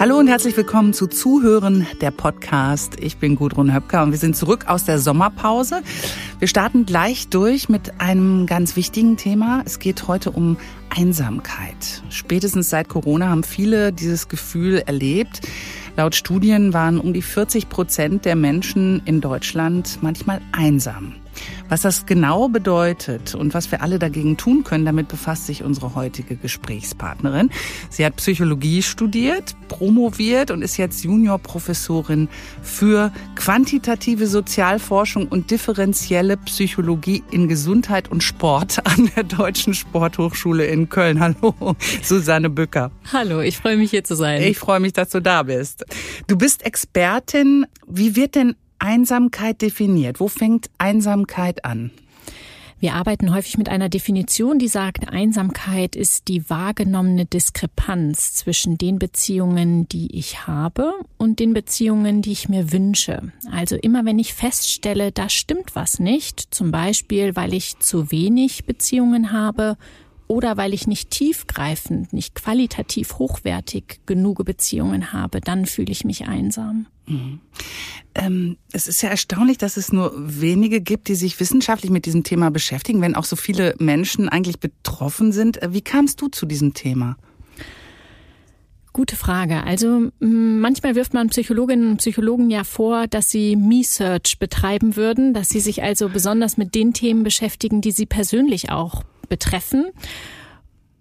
Hallo und herzlich willkommen zu Zuhören der Podcast. Ich bin Gudrun Höpker und wir sind zurück aus der Sommerpause. Wir starten gleich durch mit einem ganz wichtigen Thema. Es geht heute um Einsamkeit. Spätestens seit Corona haben viele dieses Gefühl erlebt. Laut Studien waren um die 40 Prozent der Menschen in Deutschland manchmal einsam. Was das genau bedeutet und was wir alle dagegen tun können, damit befasst sich unsere heutige Gesprächspartnerin. Sie hat Psychologie studiert, promoviert und ist jetzt Juniorprofessorin für quantitative Sozialforschung und differenzielle Psychologie in Gesundheit und Sport an der Deutschen Sporthochschule in Köln. Hallo, Susanne Bücker. Hallo, ich freue mich hier zu sein. Ich freue mich, dass du da bist. Du bist Expertin. Wie wird denn Einsamkeit definiert? Wo fängt Einsamkeit an? Wir arbeiten häufig mit einer Definition, die sagt, Einsamkeit ist die wahrgenommene Diskrepanz zwischen den Beziehungen, die ich habe und den Beziehungen, die ich mir wünsche. Also immer wenn ich feststelle, da stimmt was nicht, zum Beispiel weil ich zu wenig Beziehungen habe oder weil ich nicht tiefgreifend, nicht qualitativ hochwertig genug Beziehungen habe, dann fühle ich mich einsam. Mhm. Ähm, es ist ja erstaunlich, dass es nur wenige gibt, die sich wissenschaftlich mit diesem Thema beschäftigen, wenn auch so viele Menschen eigentlich betroffen sind. Äh, wie kamst du zu diesem Thema? Gute Frage. Also manchmal wirft man Psychologinnen und Psychologen ja vor, dass sie Me-Search betreiben würden, dass sie sich also besonders mit den Themen beschäftigen, die sie persönlich auch betreffen.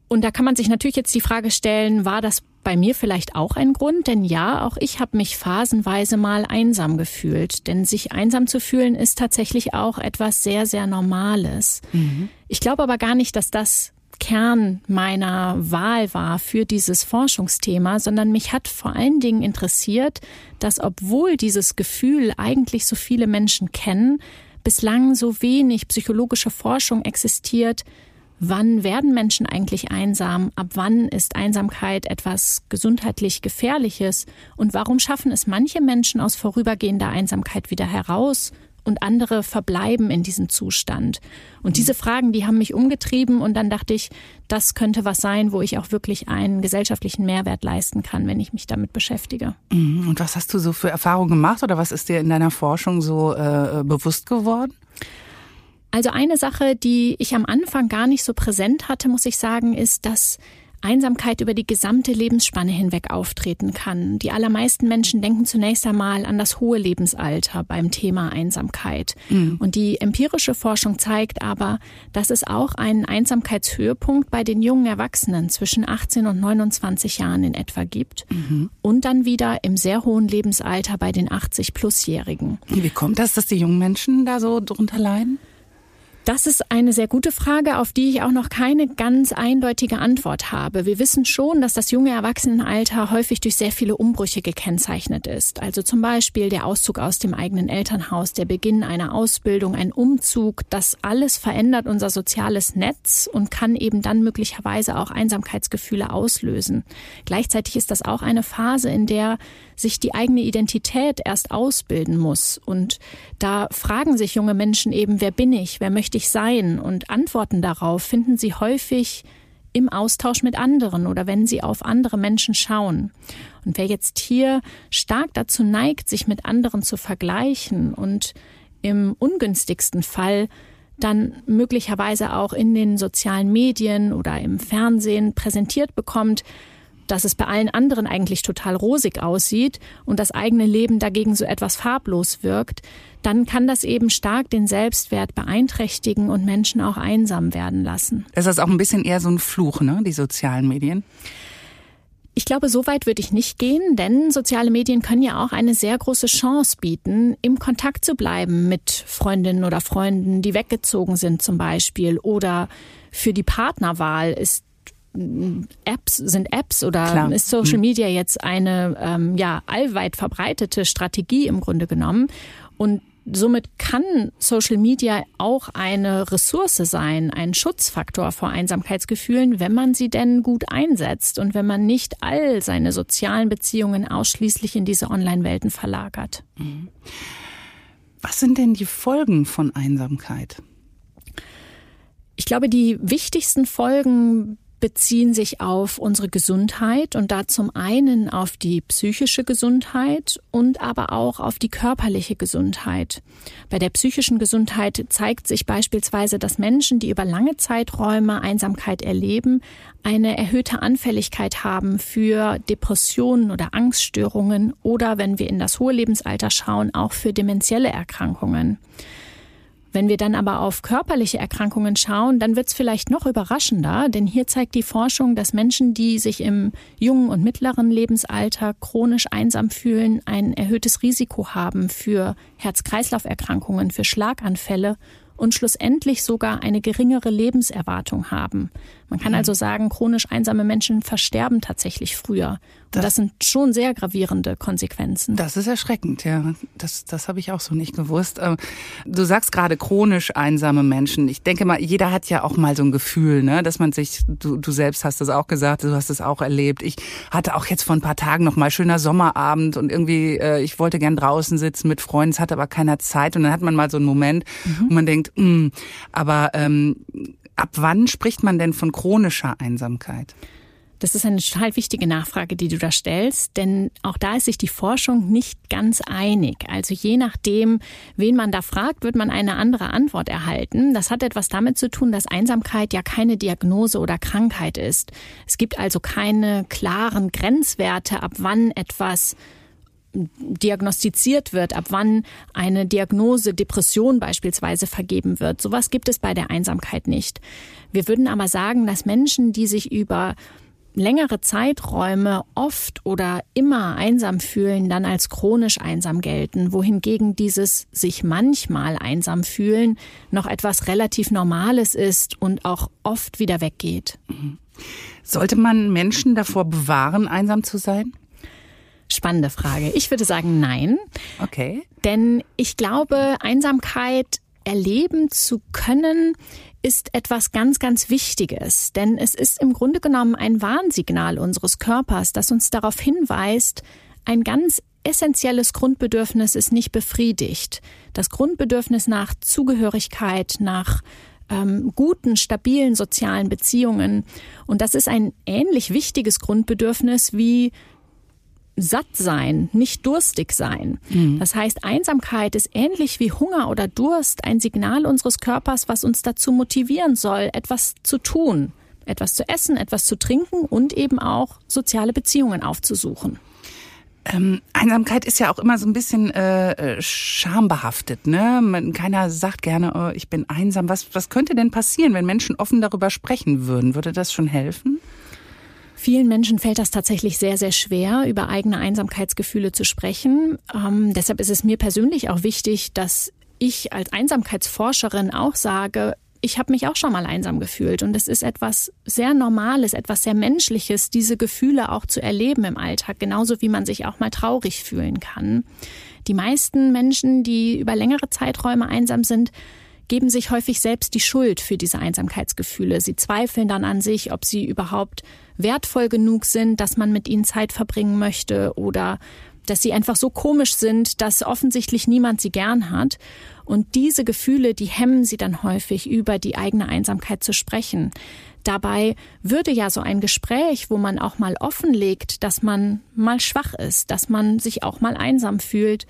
Und da kann man sich natürlich jetzt die Frage stellen, war das bei mir vielleicht auch ein Grund? Denn ja, auch ich habe mich phasenweise mal einsam gefühlt. Denn sich einsam zu fühlen ist tatsächlich auch etwas sehr, sehr Normales. Mhm. Ich glaube aber gar nicht, dass das Kern meiner Wahl war für dieses Forschungsthema, sondern mich hat vor allen Dingen interessiert, dass obwohl dieses Gefühl eigentlich so viele Menschen kennen, bislang so wenig psychologische Forschung existiert, Wann werden Menschen eigentlich einsam? Ab wann ist Einsamkeit etwas gesundheitlich Gefährliches? Und warum schaffen es manche Menschen aus vorübergehender Einsamkeit wieder heraus und andere verbleiben in diesem Zustand? Und diese Fragen, die haben mich umgetrieben und dann dachte ich, das könnte was sein, wo ich auch wirklich einen gesellschaftlichen Mehrwert leisten kann, wenn ich mich damit beschäftige. Mhm. Und was hast du so für Erfahrungen gemacht oder was ist dir in deiner Forschung so äh, bewusst geworden? Also eine Sache, die ich am Anfang gar nicht so präsent hatte, muss ich sagen, ist, dass Einsamkeit über die gesamte Lebensspanne hinweg auftreten kann. Die allermeisten Menschen denken zunächst einmal an das hohe Lebensalter beim Thema Einsamkeit. Mhm. Und die empirische Forschung zeigt aber, dass es auch einen Einsamkeitshöhepunkt bei den jungen Erwachsenen zwischen 18 und 29 Jahren in etwa gibt. Mhm. Und dann wieder im sehr hohen Lebensalter bei den 80-Plus-Jährigen. Wie kommt das, dass die jungen Menschen da so drunter leiden? Das ist eine sehr gute Frage, auf die ich auch noch keine ganz eindeutige Antwort habe. Wir wissen schon, dass das junge Erwachsenenalter häufig durch sehr viele Umbrüche gekennzeichnet ist. Also zum Beispiel der Auszug aus dem eigenen Elternhaus, der Beginn einer Ausbildung, ein Umzug. Das alles verändert unser soziales Netz und kann eben dann möglicherweise auch Einsamkeitsgefühle auslösen. Gleichzeitig ist das auch eine Phase, in der sich die eigene Identität erst ausbilden muss. Und da fragen sich junge Menschen eben, wer bin ich, wer möchte ich sein? Und Antworten darauf finden sie häufig im Austausch mit anderen oder wenn sie auf andere Menschen schauen. Und wer jetzt hier stark dazu neigt, sich mit anderen zu vergleichen und im ungünstigsten Fall dann möglicherweise auch in den sozialen Medien oder im Fernsehen präsentiert bekommt, dass es bei allen anderen eigentlich total rosig aussieht und das eigene Leben dagegen so etwas farblos wirkt, dann kann das eben stark den Selbstwert beeinträchtigen und Menschen auch einsam werden lassen. Das ist auch ein bisschen eher so ein Fluch, ne, die sozialen Medien? Ich glaube, so weit würde ich nicht gehen, denn soziale Medien können ja auch eine sehr große Chance bieten, im Kontakt zu bleiben mit Freundinnen oder Freunden, die weggezogen sind zum Beispiel. Oder für die Partnerwahl ist Apps sind Apps oder Klar. ist Social mhm. Media jetzt eine ähm, ja allweit verbreitete Strategie im Grunde genommen und Somit kann Social Media auch eine Ressource sein, ein Schutzfaktor vor Einsamkeitsgefühlen, wenn man sie denn gut einsetzt und wenn man nicht all seine sozialen Beziehungen ausschließlich in diese Online-Welten verlagert. Mhm. Was sind denn die Folgen von Einsamkeit? Ich glaube, die wichtigsten Folgen beziehen sich auf unsere Gesundheit und da zum einen auf die psychische Gesundheit und aber auch auf die körperliche Gesundheit. Bei der psychischen Gesundheit zeigt sich beispielsweise, dass Menschen, die über lange Zeiträume Einsamkeit erleben, eine erhöhte Anfälligkeit haben für Depressionen oder Angststörungen oder, wenn wir in das hohe Lebensalter schauen, auch für demenzielle Erkrankungen. Wenn wir dann aber auf körperliche Erkrankungen schauen, dann wird es vielleicht noch überraschender, denn hier zeigt die Forschung, dass Menschen, die sich im jungen und mittleren Lebensalter chronisch einsam fühlen, ein erhöhtes Risiko haben für Herz-Kreislauf-Erkrankungen, für Schlaganfälle und schlussendlich sogar eine geringere Lebenserwartung haben. Man kann mhm. also sagen, chronisch einsame Menschen versterben tatsächlich früher. Das, das, sind schon sehr gravierende Konsequenzen. Das ist erschreckend, ja. Das, das habe ich auch so nicht gewusst. Ähm, du sagst gerade chronisch einsame Menschen. Ich denke mal, jeder hat ja auch mal so ein Gefühl, ne, dass man sich, du, du selbst hast das auch gesagt, du hast es auch erlebt. Ich hatte auch jetzt vor ein paar Tagen noch mal schöner Sommerabend und irgendwie, äh, ich wollte gern draußen sitzen mit Freunden, es hatte aber keiner Zeit. Und dann hat man mal so einen Moment, mhm. wo man denkt, mh, hm, aber ähm, ab wann spricht man denn von chronischer Einsamkeit? Das ist eine total wichtige Nachfrage, die du da stellst, denn auch da ist sich die Forschung nicht ganz einig. Also je nachdem, wen man da fragt, wird man eine andere Antwort erhalten. Das hat etwas damit zu tun, dass Einsamkeit ja keine Diagnose oder Krankheit ist. Es gibt also keine klaren Grenzwerte, ab wann etwas diagnostiziert wird, ab wann eine Diagnose Depression beispielsweise vergeben wird. Sowas gibt es bei der Einsamkeit nicht. Wir würden aber sagen, dass Menschen, die sich über längere Zeiträume oft oder immer einsam fühlen, dann als chronisch einsam gelten, wohingegen dieses sich manchmal einsam fühlen noch etwas relativ Normales ist und auch oft wieder weggeht. Sollte man Menschen davor bewahren, einsam zu sein? Spannende Frage. Ich würde sagen nein. Okay. Denn ich glaube, Einsamkeit erleben zu können, ist etwas ganz, ganz Wichtiges. Denn es ist im Grunde genommen ein Warnsignal unseres Körpers, das uns darauf hinweist, ein ganz essentielles Grundbedürfnis ist nicht befriedigt. Das Grundbedürfnis nach Zugehörigkeit, nach ähm, guten, stabilen sozialen Beziehungen. Und das ist ein ähnlich wichtiges Grundbedürfnis wie satt sein, nicht durstig sein. Mhm. Das heißt, Einsamkeit ist ähnlich wie Hunger oder Durst ein Signal unseres Körpers, was uns dazu motivieren soll, etwas zu tun, etwas zu essen, etwas zu trinken und eben auch soziale Beziehungen aufzusuchen. Ähm, Einsamkeit ist ja auch immer so ein bisschen äh, äh schambehaftet. Ne? Man, keiner sagt gerne, oh, ich bin einsam. Was, was könnte denn passieren, wenn Menschen offen darüber sprechen würden? Würde das schon helfen? Vielen Menschen fällt das tatsächlich sehr, sehr schwer, über eigene Einsamkeitsgefühle zu sprechen. Ähm, deshalb ist es mir persönlich auch wichtig, dass ich als Einsamkeitsforscherin auch sage, ich habe mich auch schon mal einsam gefühlt und es ist etwas sehr Normales, etwas sehr Menschliches, diese Gefühle auch zu erleben im Alltag, genauso wie man sich auch mal traurig fühlen kann. Die meisten Menschen, die über längere Zeiträume einsam sind, geben sich häufig selbst die Schuld für diese Einsamkeitsgefühle. Sie zweifeln dann an sich, ob sie überhaupt wertvoll genug sind, dass man mit ihnen Zeit verbringen möchte oder dass sie einfach so komisch sind, dass offensichtlich niemand sie gern hat. Und diese Gefühle, die hemmen sie dann häufig, über die eigene Einsamkeit zu sprechen. Dabei würde ja so ein Gespräch, wo man auch mal offenlegt, dass man mal schwach ist, dass man sich auch mal einsam fühlt,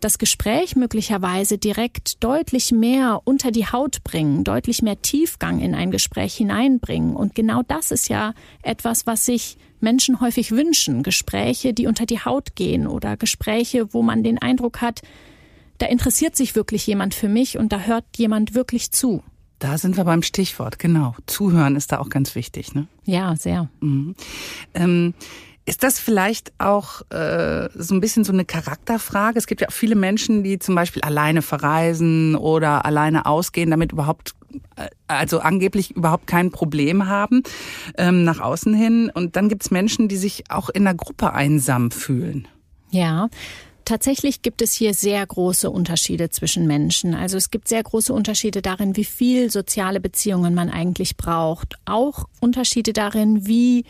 das Gespräch möglicherweise direkt deutlich mehr unter die Haut bringen, deutlich mehr Tiefgang in ein Gespräch hineinbringen. Und genau das ist ja etwas, was sich Menschen häufig wünschen. Gespräche, die unter die Haut gehen oder Gespräche, wo man den Eindruck hat, da interessiert sich wirklich jemand für mich und da hört jemand wirklich zu. Da sind wir beim Stichwort, genau. Zuhören ist da auch ganz wichtig, ne? Ja, sehr. Mhm. Ähm, ist das vielleicht auch äh, so ein bisschen so eine Charakterfrage? Es gibt ja auch viele Menschen, die zum Beispiel alleine verreisen oder alleine ausgehen, damit überhaupt äh, also angeblich überhaupt kein Problem haben ähm, nach außen hin. Und dann gibt es Menschen, die sich auch in der Gruppe einsam fühlen. Ja. Tatsächlich gibt es hier sehr große Unterschiede zwischen Menschen. Also es gibt sehr große Unterschiede darin, wie viel soziale Beziehungen man eigentlich braucht. Auch Unterschiede darin, wie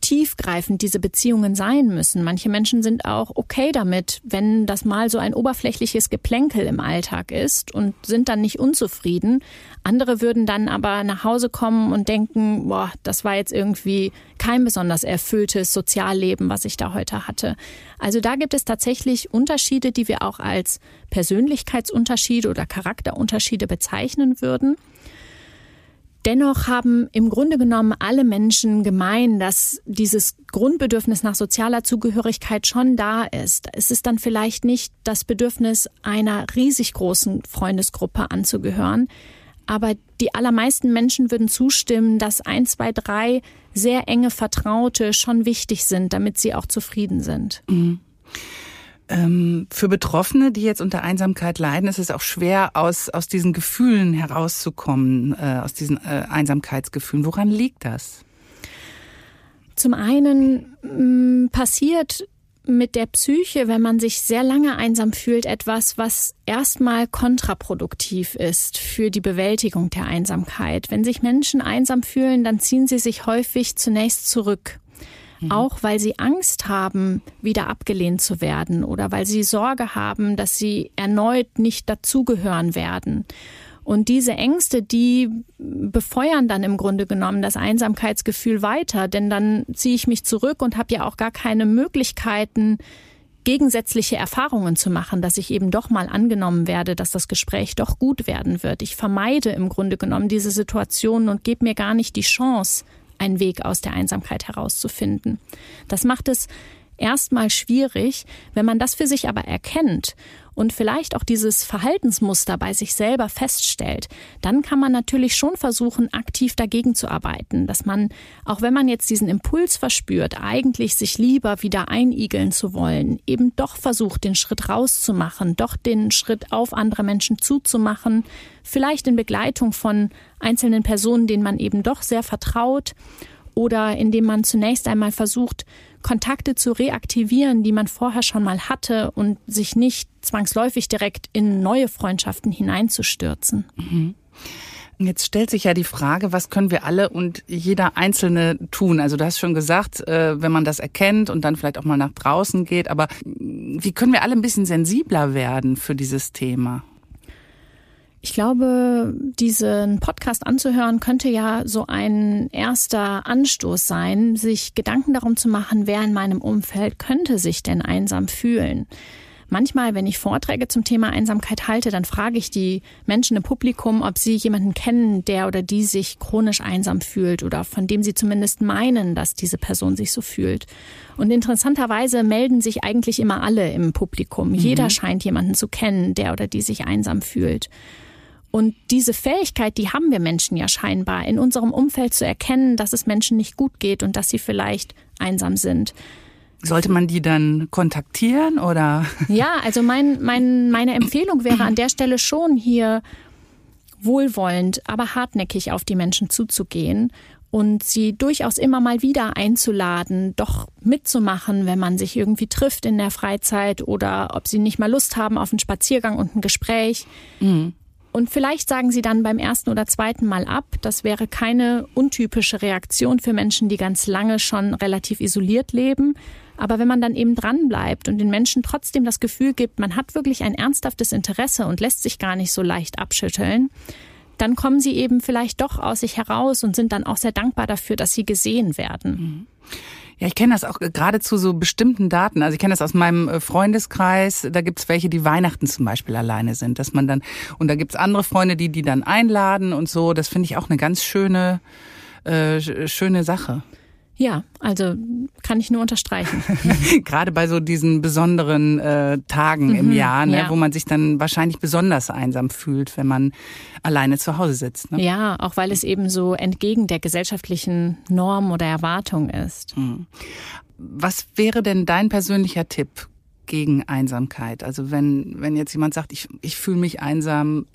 tiefgreifend diese Beziehungen sein müssen. Manche Menschen sind auch okay damit, wenn das mal so ein oberflächliches Geplänkel im Alltag ist und sind dann nicht unzufrieden. Andere würden dann aber nach Hause kommen und denken, boah, das war jetzt irgendwie kein besonders erfülltes Sozialleben, was ich da heute hatte. Also da gibt es tatsächlich Unterschiede, die wir auch als Persönlichkeitsunterschiede oder Charakterunterschiede bezeichnen würden. Dennoch haben im Grunde genommen alle Menschen gemein, dass dieses Grundbedürfnis nach sozialer Zugehörigkeit schon da ist. Es ist dann vielleicht nicht das Bedürfnis einer riesig großen Freundesgruppe anzugehören, aber die allermeisten Menschen würden zustimmen, dass ein, zwei, drei sehr enge Vertraute schon wichtig sind, damit sie auch zufrieden sind. Mhm. Ähm, für Betroffene, die jetzt unter Einsamkeit leiden, ist es auch schwer, aus, aus diesen Gefühlen herauszukommen, äh, aus diesen äh, Einsamkeitsgefühlen. Woran liegt das? Zum einen mh, mm, passiert mit der Psyche, wenn man sich sehr lange einsam fühlt, etwas, was erstmal kontraproduktiv ist für die Bewältigung der Einsamkeit. Wenn sich Menschen einsam fühlen, dann ziehen sie sich häufig zunächst zurück Mhm. Auch weil sie Angst haben, wieder abgelehnt zu werden oder weil sie Sorge haben, dass sie erneut nicht dazugehören werden. Und diese Ängste, die befeuern dann im Grunde genommen das Einsamkeitsgefühl weiter, denn dann ziehe ich mich zurück und habe ja auch gar keine Möglichkeiten, gegensätzliche Erfahrungen zu machen, dass ich eben doch mal angenommen werde, dass das Gespräch doch gut werden wird. Ich vermeide im Grunde genommen diese Situation und gebe mir gar nicht die Chance, einen Weg aus der Einsamkeit herauszufinden. Das macht es erstmal schwierig, wenn man das für sich aber erkennt und vielleicht auch dieses Verhaltensmuster bei sich selber feststellt, dann kann man natürlich schon versuchen, aktiv dagegen zu arbeiten, dass man, auch wenn man jetzt diesen Impuls verspürt, eigentlich sich lieber wieder einigeln zu wollen, eben doch versucht, den Schritt rauszumachen, doch den Schritt auf andere Menschen zuzumachen, vielleicht in Begleitung von einzelnen Personen, denen man eben doch sehr vertraut oder indem man zunächst einmal versucht, Kontakte zu reaktivieren, die man vorher schon mal hatte und sich nicht zwangsläufig direkt in neue Freundschaften hineinzustürzen. Mhm. Jetzt stellt sich ja die Frage, was können wir alle und jeder Einzelne tun? Also du hast schon gesagt, äh, wenn man das erkennt und dann vielleicht auch mal nach draußen geht, aber wie können wir alle ein bisschen sensibler werden für dieses Thema? Ich glaube, diesen Podcast anzuhören könnte ja so ein erster Anstoß sein, sich Gedanken darum zu machen, wer in meinem Umfeld könnte sich denn einsam fühlen. Manchmal, wenn ich Vorträge zum Thema Einsamkeit halte, dann frage ich die Menschen im Publikum, ob sie jemanden kennen, der oder die sich chronisch einsam fühlt oder von dem sie zumindest meinen, dass diese Person sich so fühlt. Und interessanterweise melden sich eigentlich immer alle im Publikum. Mhm. Jeder scheint jemanden zu kennen, der oder die sich einsam fühlt. Und diese Fähigkeit, die haben wir Menschen ja scheinbar, in unserem Umfeld zu erkennen, dass es Menschen nicht gut geht und dass sie vielleicht einsam sind. Sollte man die dann kontaktieren oder? Ja, also mein, mein, meine Empfehlung wäre an der Stelle schon hier wohlwollend, aber hartnäckig auf die Menschen zuzugehen und sie durchaus immer mal wieder einzuladen, doch mitzumachen, wenn man sich irgendwie trifft in der Freizeit oder ob sie nicht mal Lust haben auf einen Spaziergang und ein Gespräch. Mhm. Und vielleicht sagen sie dann beim ersten oder zweiten Mal ab. Das wäre keine untypische Reaktion für Menschen, die ganz lange schon relativ isoliert leben. Aber wenn man dann eben dran bleibt und den Menschen trotzdem das Gefühl gibt, man hat wirklich ein ernsthaftes Interesse und lässt sich gar nicht so leicht abschütteln, dann kommen sie eben vielleicht doch aus sich heraus und sind dann auch sehr dankbar dafür, dass sie gesehen werden. Mhm. Ja, ich kenne das auch gerade zu so bestimmten Daten. Also ich kenne das aus meinem äh, Freundeskreis. Da gibt's welche, die Weihnachten zum Beispiel alleine sind, dass man dann und da gibt's andere Freunde, die die dann einladen und so. Das finde ich auch eine ganz schöne äh, schöne Sache. Ja, also kann ich nur unterstreichen. Gerade bei so diesen besonderen äh, Tagen mhm, im Jahr, ne, ja. wo man sich dann wahrscheinlich besonders einsam fühlt, wenn man alleine zu Hause sitzt. Ne? Ja, auch weil es eben so entgegen der gesellschaftlichen Norm oder Erwartung ist. Mhm. Was wäre denn dein persönlicher Tipp? Gegen Einsamkeit. Also wenn, wenn jetzt jemand sagt, ich, ich fühle mich einsam,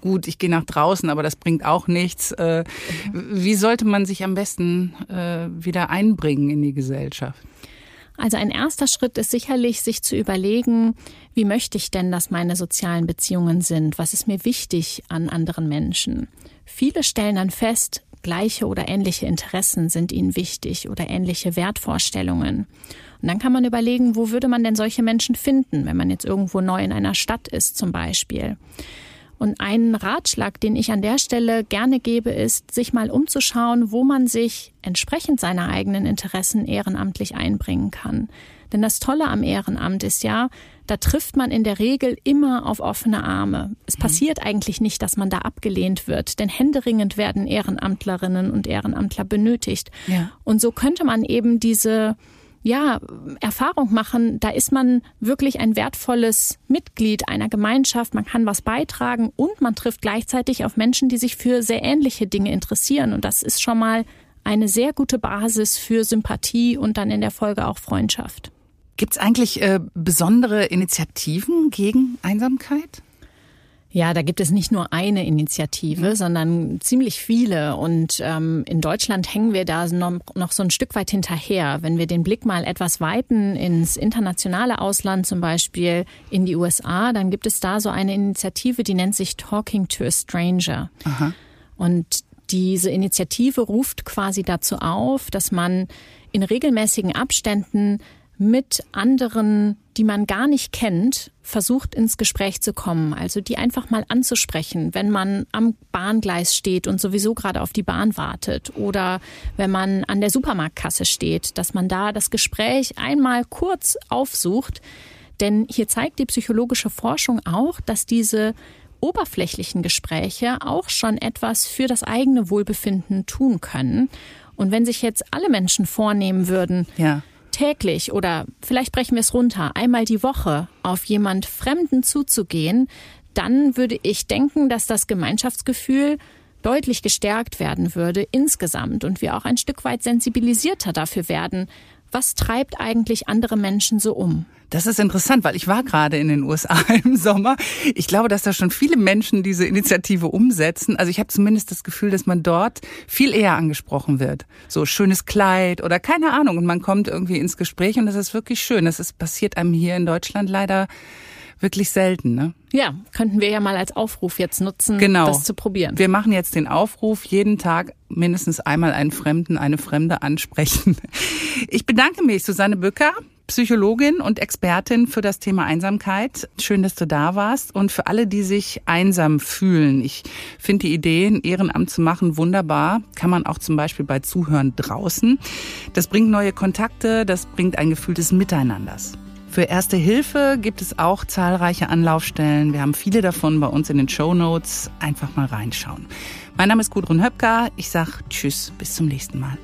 gut, ich gehe nach draußen, aber das bringt auch nichts. Äh, wie sollte man sich am besten äh, wieder einbringen in die Gesellschaft? Also ein erster Schritt ist sicherlich, sich zu überlegen, wie möchte ich denn, dass meine sozialen Beziehungen sind? Was ist mir wichtig an anderen Menschen? Viele stellen dann fest, gleiche oder ähnliche Interessen sind ihnen wichtig oder ähnliche Wertvorstellungen. Und dann kann man überlegen, wo würde man denn solche Menschen finden, wenn man jetzt irgendwo neu in einer Stadt ist zum Beispiel. Und ein Ratschlag, den ich an der Stelle gerne gebe, ist, sich mal umzuschauen, wo man sich entsprechend seiner eigenen Interessen ehrenamtlich einbringen kann. Denn das Tolle am Ehrenamt ist ja, da trifft man in der Regel immer auf offene Arme. Es mhm. passiert eigentlich nicht, dass man da abgelehnt wird, denn händeringend werden Ehrenamtlerinnen und Ehrenamtler benötigt. Ja. Und so könnte man eben diese ja, Erfahrung machen, da ist man wirklich ein wertvolles Mitglied einer Gemeinschaft, man kann was beitragen und man trifft gleichzeitig auf Menschen, die sich für sehr ähnliche Dinge interessieren. Und das ist schon mal eine sehr gute Basis für Sympathie und dann in der Folge auch Freundschaft. Gibt es eigentlich äh, besondere Initiativen gegen Einsamkeit? Ja, da gibt es nicht nur eine Initiative, mhm. sondern ziemlich viele. Und ähm, in Deutschland hängen wir da noch, noch so ein Stück weit hinterher. Wenn wir den Blick mal etwas weiten ins internationale Ausland, zum Beispiel in die USA, dann gibt es da so eine Initiative, die nennt sich Talking to a Stranger. Aha. Und diese Initiative ruft quasi dazu auf, dass man in regelmäßigen Abständen mit anderen, die man gar nicht kennt, versucht ins Gespräch zu kommen. Also die einfach mal anzusprechen, wenn man am Bahngleis steht und sowieso gerade auf die Bahn wartet oder wenn man an der Supermarktkasse steht, dass man da das Gespräch einmal kurz aufsucht. Denn hier zeigt die psychologische Forschung auch, dass diese oberflächlichen Gespräche auch schon etwas für das eigene Wohlbefinden tun können. Und wenn sich jetzt alle Menschen vornehmen würden, ja täglich oder vielleicht brechen wir es runter, einmal die Woche auf jemand Fremden zuzugehen, dann würde ich denken, dass das Gemeinschaftsgefühl deutlich gestärkt werden würde insgesamt und wir auch ein Stück weit sensibilisierter dafür werden, was treibt eigentlich andere Menschen so um? Das ist interessant, weil ich war gerade in den USA im Sommer. Ich glaube, dass da schon viele Menschen diese Initiative umsetzen. Also ich habe zumindest das Gefühl, dass man dort viel eher angesprochen wird. So schönes Kleid oder keine Ahnung. Und man kommt irgendwie ins Gespräch und das ist wirklich schön. Das ist, passiert einem hier in Deutschland leider wirklich selten. Ne? Ja, könnten wir ja mal als Aufruf jetzt nutzen, genau. das zu probieren. Wir machen jetzt den Aufruf, jeden Tag mindestens einmal einen Fremden, eine Fremde ansprechen. Ich bedanke mich, Susanne Bücker. Psychologin und Expertin für das Thema Einsamkeit. Schön, dass du da warst. Und für alle, die sich einsam fühlen, ich finde die Idee, ein Ehrenamt zu machen, wunderbar. Kann man auch zum Beispiel bei Zuhören draußen. Das bringt neue Kontakte, das bringt ein Gefühl des Miteinanders. Für Erste Hilfe gibt es auch zahlreiche Anlaufstellen. Wir haben viele davon bei uns in den Show Notes. Einfach mal reinschauen. Mein Name ist Gudrun Höpker. Ich sage Tschüss, bis zum nächsten Mal.